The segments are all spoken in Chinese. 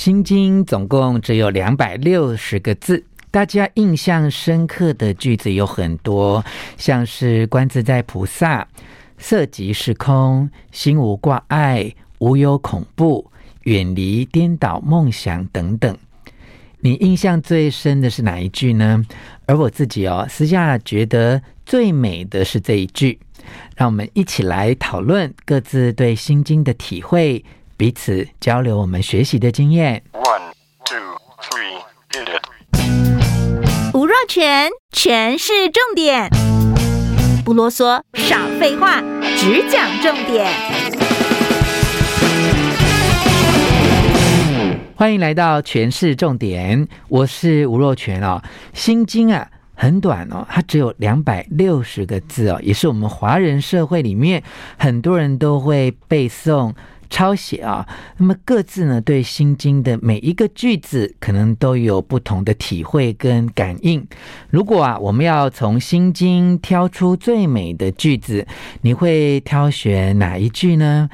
心经总共只有两百六十个字，大家印象深刻的句子有很多，像是观自在菩萨，色即是空，心无挂碍，无有恐怖，远离颠倒梦想等等。你印象最深的是哪一句呢？而我自己哦，私下觉得最美的是这一句。让我们一起来讨论各自对心经的体会，彼此交流我们学习的经验。One, two, three, hit it. 吴若全，全是重点，不啰嗦，少废话，只讲重点。欢迎来到全市重点，我是吴若全哦。心经啊很短哦，它只有两百六十个字哦，也是我们华人社会里面很多人都会背诵、抄写啊。那么各自呢对心经的每一个句子，可能都有不同的体会跟感应。如果啊我们要从心经挑出最美的句子，你会挑选哪一句呢？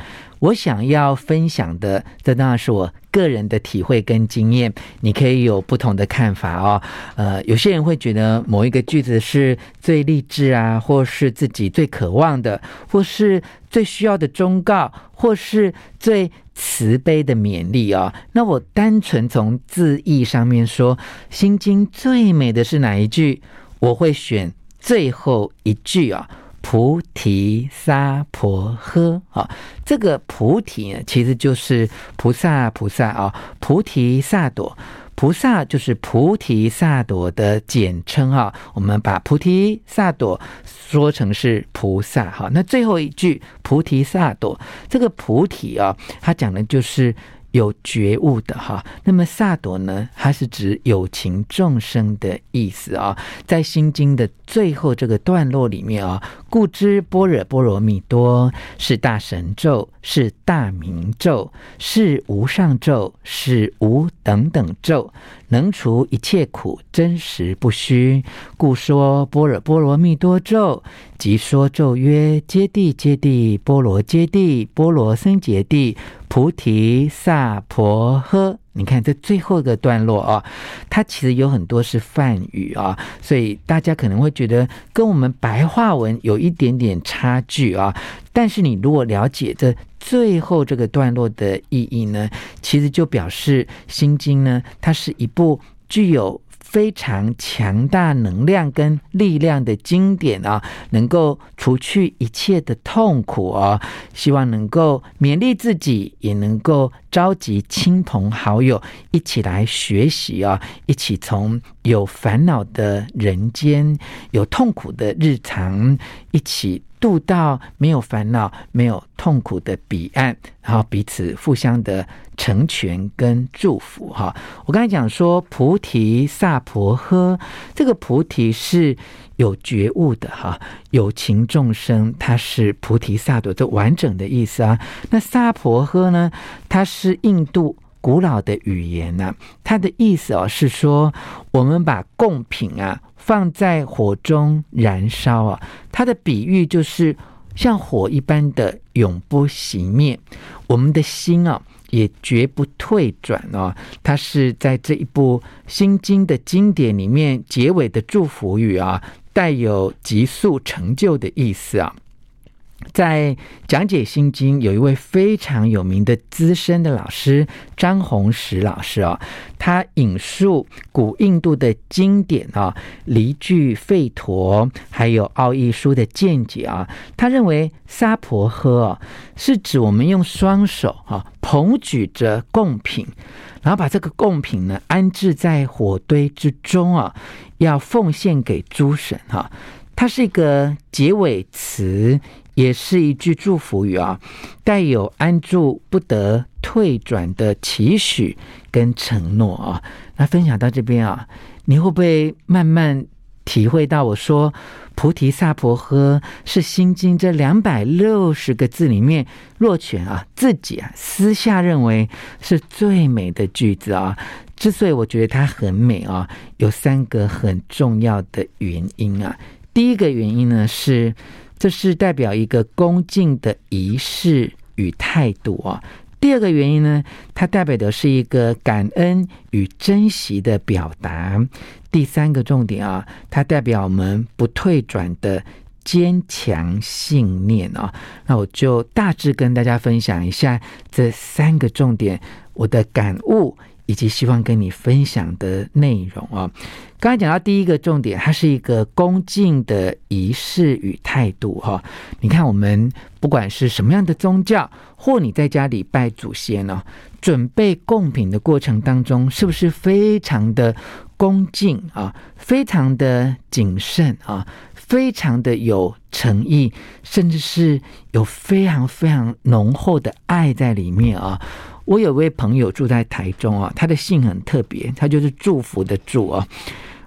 我想要分享的，这当然是我个人的体会跟经验，你可以有不同的看法哦。呃，有些人会觉得某一个句子是最励志啊，或是自己最渴望的，或是最需要的忠告，或是最慈悲的勉励啊、哦。那我单纯从字义上面说，《心经》最美的是哪一句？我会选最后一句啊。菩提萨婆诃啊，这个菩提呢，其实就是菩萨菩萨啊，菩提萨埵，菩萨就是菩提萨埵的简称啊。我们把菩提萨埵说成是菩萨哈。那最后一句菩提萨埵，这个菩提啊，它讲的就是。有觉悟的哈，那么萨埵呢？它是指有情众生的意思啊。在心经的最后这个段落里面啊，故知般若波罗蜜多是大神咒，是大明咒，是无上咒，是无等等咒，能除一切苦，真实不虚。故说般若波罗蜜多咒，即说咒曰：揭谛揭谛，波罗揭谛，波罗僧揭谛。菩提萨婆诃，你看这最后一个段落啊，它其实有很多是梵语啊，所以大家可能会觉得跟我们白话文有一点点差距啊。但是你如果了解这最后这个段落的意义呢，其实就表示心经呢，它是一部具有。非常强大能量跟力量的经典啊，能够除去一切的痛苦啊，希望能够勉励自己，也能够召集亲朋好友一起来学习啊，一起从有烦恼的人间、有痛苦的日常，一起。渡到没有烦恼、没有痛苦的彼岸，然后彼此互相的成全跟祝福。哈，我刚才讲说菩提萨婆诃，这个菩提是有觉悟的哈，有情众生，它是菩提萨埵这完整的意思啊。那萨婆诃呢，它是印度古老的语言呢，它的意思哦是说，我们把贡品啊。放在火中燃烧啊，它的比喻就是像火一般的永不熄灭，我们的心啊也绝不退转哦。它是在这一部心经的经典里面结尾的祝福语啊，带有急速成就的意思啊。在讲解心经，有一位非常有名的资深的老师张弘实老师啊，他引述古印度的经典啊，离句吠陀还有奥义书的见解啊，他认为萨婆诃啊是指我们用双手啊捧举着贡品，然后把这个贡品呢安置在火堆之中啊，要奉献给诸神哈，它是一个结尾词。也是一句祝福语啊，带有安住不得退转的期许跟承诺啊。那分享到这边啊，你会不会慢慢体会到我说菩提萨婆诃是心经这两百六十个字里面若权啊自己啊私下认为是最美的句子啊？之所以我觉得它很美啊，有三个很重要的原因啊。第一个原因呢是。这是代表一个恭敬的仪式与态度啊。第二个原因呢，它代表的是一个感恩与珍惜的表达。第三个重点啊，它代表我们不退转的坚强信念啊。那我就大致跟大家分享一下这三个重点，我的感悟。以及希望跟你分享的内容啊，刚才讲到第一个重点，它是一个恭敬的仪式与态度哈。你看，我们不管是什么样的宗教，或你在家里拜祖先呢，准备贡品的过程当中，是不是非常的恭敬啊，非常的谨慎啊，非常的有诚意，甚至是有非常非常浓厚的爱在里面啊。我有位朋友住在台中啊，他的姓很特别，他就是祝福的祝啊，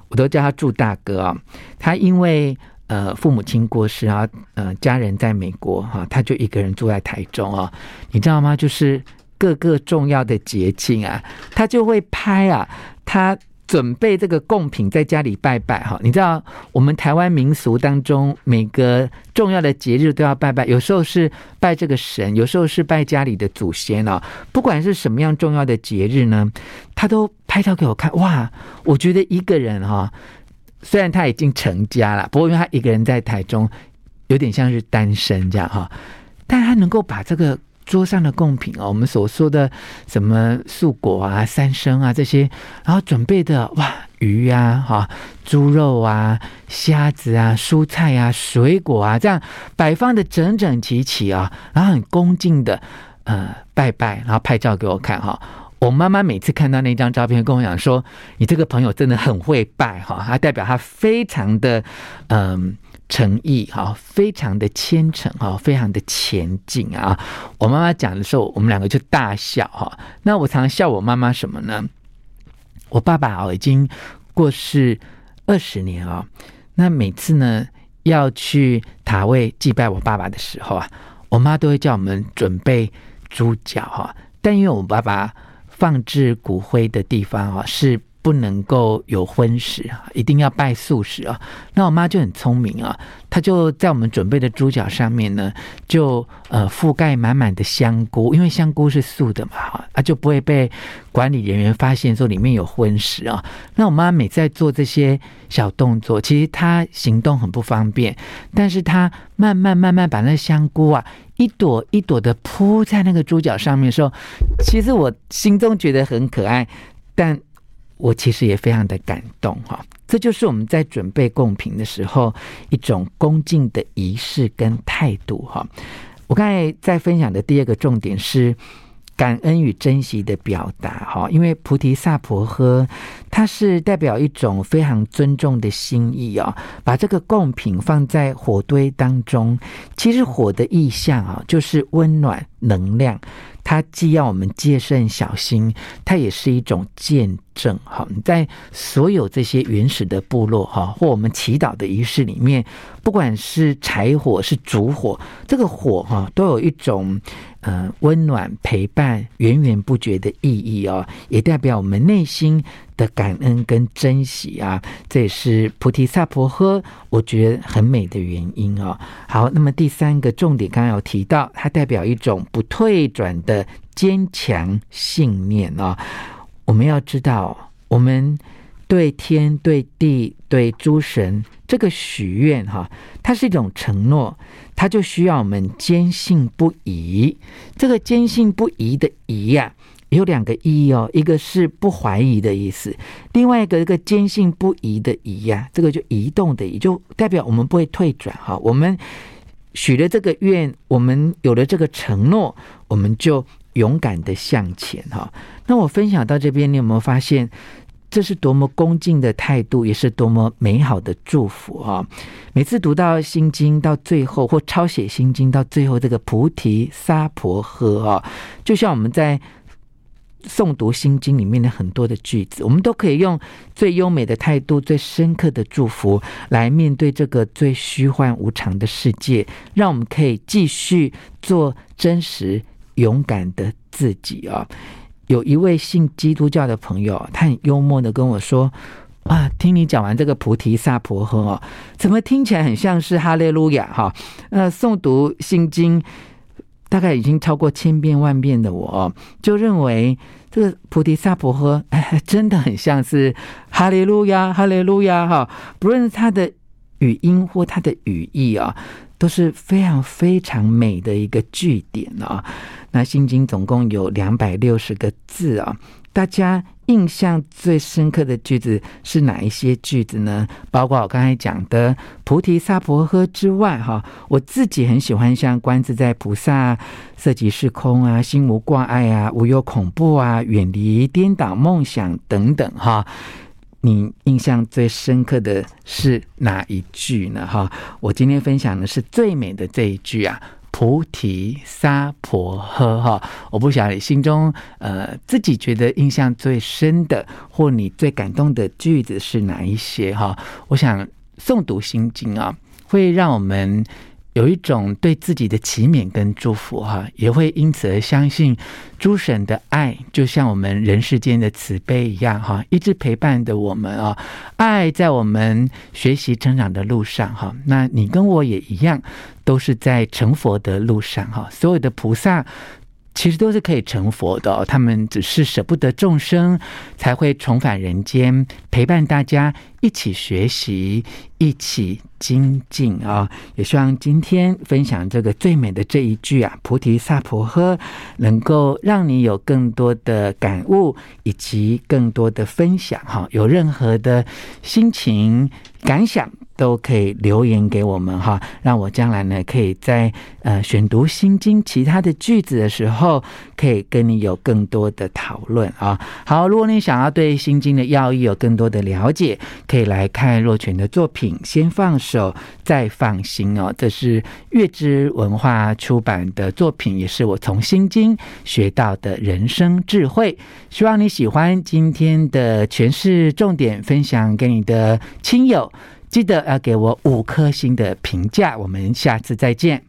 我都叫他祝大哥啊。他因为呃父母亲过世啊，呃家人在美国哈，他就一个人住在台中啊。你知道吗？就是各个重要的节庆啊，他就会拍啊他。准备这个贡品在家里拜拜哈，你知道我们台湾民俗当中每个重要的节日都要拜拜，有时候是拜这个神，有时候是拜家里的祖先哦。不管是什么样重要的节日呢，他都拍照给我看。哇，我觉得一个人哈，虽然他已经成家了，不过因为他一个人在台中，有点像是单身这样哈，但他能够把这个。桌上的贡品啊，我们所说的什么素果啊、三牲啊这些，然后准备的哇，鱼呀、哈、猪肉啊、虾子啊、蔬菜啊、水果啊，这样摆放的整整齐齐啊，然后很恭敬的呃拜拜，然后拍照给我看哈。我妈妈每次看到那张照片，跟我讲说：“你这个朋友真的很会拜哈，他代表他非常的嗯。”诚意哈，非常的虔诚哈，非常的前进啊！我妈妈讲的时候，我们两个就大笑哈。那我常常笑我妈妈什么呢？我爸爸哦已经过世二十年啊，那每次呢要去塔位祭拜我爸爸的时候啊，我妈都会叫我们准备猪脚哈。但因为我爸爸放置骨灰的地方啊是。不能够有荤食啊，一定要拜素食啊。那我妈就很聪明啊，她就在我们准备的猪脚上面呢，就呃覆盖满满的香菇，因为香菇是素的嘛，哈啊就不会被管理人员发现说里面有荤食啊。那我妈每次在做这些小动作，其实她行动很不方便，但是她慢慢慢慢把那香菇啊一朵一朵的铺在那个猪脚上面的时候，其实我心中觉得很可爱，但。我其实也非常的感动哈，这就是我们在准备贡品的时候一种恭敬的仪式跟态度哈。我刚才在分享的第二个重点是感恩与珍惜的表达哈，因为菩提萨婆诃它是代表一种非常尊重的心意啊，把这个贡品放在火堆当中，其实火的意象啊就是温暖能量。它既要我们戒慎小心，它也是一种见证。哈，你在所有这些原始的部落哈，或我们祈祷的仪式里面，不管是柴火是烛火，这个火哈都有一种呃温暖陪伴、源源不绝的意义哦，也代表我们内心的感恩跟珍惜啊，这也是菩提萨婆诃，我觉得很美的原因哦。好，那么第三个重点，刚刚有提到，它代表一种不退转的坚强信念啊。我们要知道，我们对天、对地、对诸神这个许愿哈，它是一种承诺，它就需要我们坚信不疑。这个坚信不疑的疑呀。有两个意义哦，一个是不怀疑的意思，另外一个一个坚信不疑的疑呀，这个就移动的移，就代表我们不会退转哈。我们许了这个愿，我们有了这个承诺，我们就勇敢的向前哈。那我分享到这边，你有没有发现这是多么恭敬的态度，也是多么美好的祝福哈。每次读到心经到最后，或抄写心经到最后，这个菩提萨婆诃啊，就像我们在。诵读心经里面的很多的句子，我们都可以用最优美的态度、最深刻的祝福来面对这个最虚幻无常的世界，让我们可以继续做真实勇敢的自己啊！有一位信基督教的朋友，他很幽默的跟我说：“啊，听你讲完这个菩提萨婆诃，怎么听起来很像是哈利路亚哈？呃，诵读心经。”大概已经超过千遍万遍的我，就认为这个菩提萨婆诃，真的很像是哈利路亚，哈利路亚哈。不论是它的语音或他的语义啊，都是非常非常美的一个句点啊。那心经总共有两百六十个字啊，大家。印象最深刻的句子是哪一些句子呢？包括我刚才讲的菩提萨婆诃之外，哈，我自己很喜欢像观自在菩萨色即是空啊，心无挂碍啊，无有恐怖啊，远离颠倒梦想等等，哈。你印象最深刻的是哪一句呢？哈，我今天分享的是最美的这一句啊。菩提萨婆诃哈，我不晓得你心中呃自己觉得印象最深的或你最感动的句子是哪一些哈？我想诵读心经啊，会让我们。有一种对自己的祈勉跟祝福哈，也会因此而相信诸神的爱，就像我们人世间的慈悲一样哈，一直陪伴着我们啊。爱在我们学习成长的路上哈，那你跟我也一样，都是在成佛的路上哈。所有的菩萨。其实都是可以成佛的，他们只是舍不得众生，才会重返人间，陪伴大家一起学习，一起精进啊！也希望今天分享这个最美的这一句啊，“菩提萨婆诃”，能够让你有更多的感悟，以及更多的分享哈。有任何的心情感想，都可以留言给我们哈，让我将来呢可以在呃选读心经其他的句子的时候，可以跟你有更多的讨论啊。好，如果你想要对心经的要义有更多的了解，可以来看若泉的作品《先放手再放心》哦，这是月之文化出版的作品，也是我从心经学到的人生智慧。希望你喜欢今天的诠释重点，分享给你的亲友。记得要给我五颗星的评价，我们下次再见。